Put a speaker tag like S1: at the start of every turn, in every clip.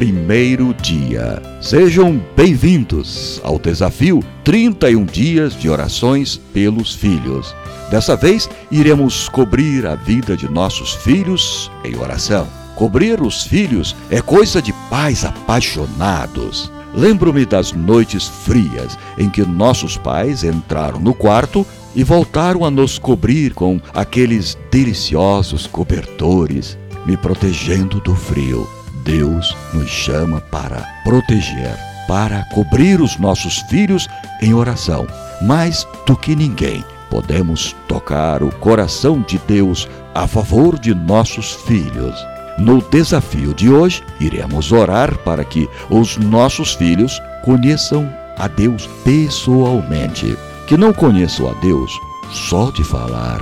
S1: primeiro dia. Sejam bem-vindos ao desafio 31 dias de orações pelos filhos. Dessa vez, iremos cobrir a vida de nossos filhos em oração. Cobrir os filhos é coisa de pais apaixonados. Lembro-me das noites frias em que nossos pais entraram no quarto e voltaram a nos cobrir com aqueles deliciosos cobertores, me protegendo do frio. Deus nos chama para proteger, para cobrir os nossos filhos em oração. Mais do que ninguém, podemos tocar o coração de Deus a favor de nossos filhos. No desafio de hoje, iremos orar para que os nossos filhos conheçam a Deus pessoalmente. Que não conheçam a Deus só de falar,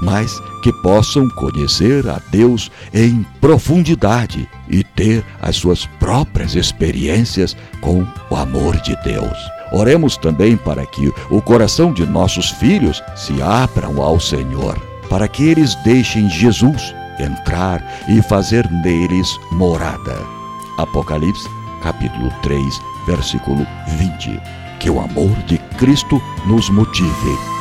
S1: mas que possam conhecer a Deus em profundidade e ter as suas próprias experiências com o amor de Deus. Oremos também para que o coração de nossos filhos se abram ao Senhor, para que eles deixem Jesus entrar e fazer neles morada. Apocalipse, capítulo 3, versículo 20. Que o amor de Cristo nos motive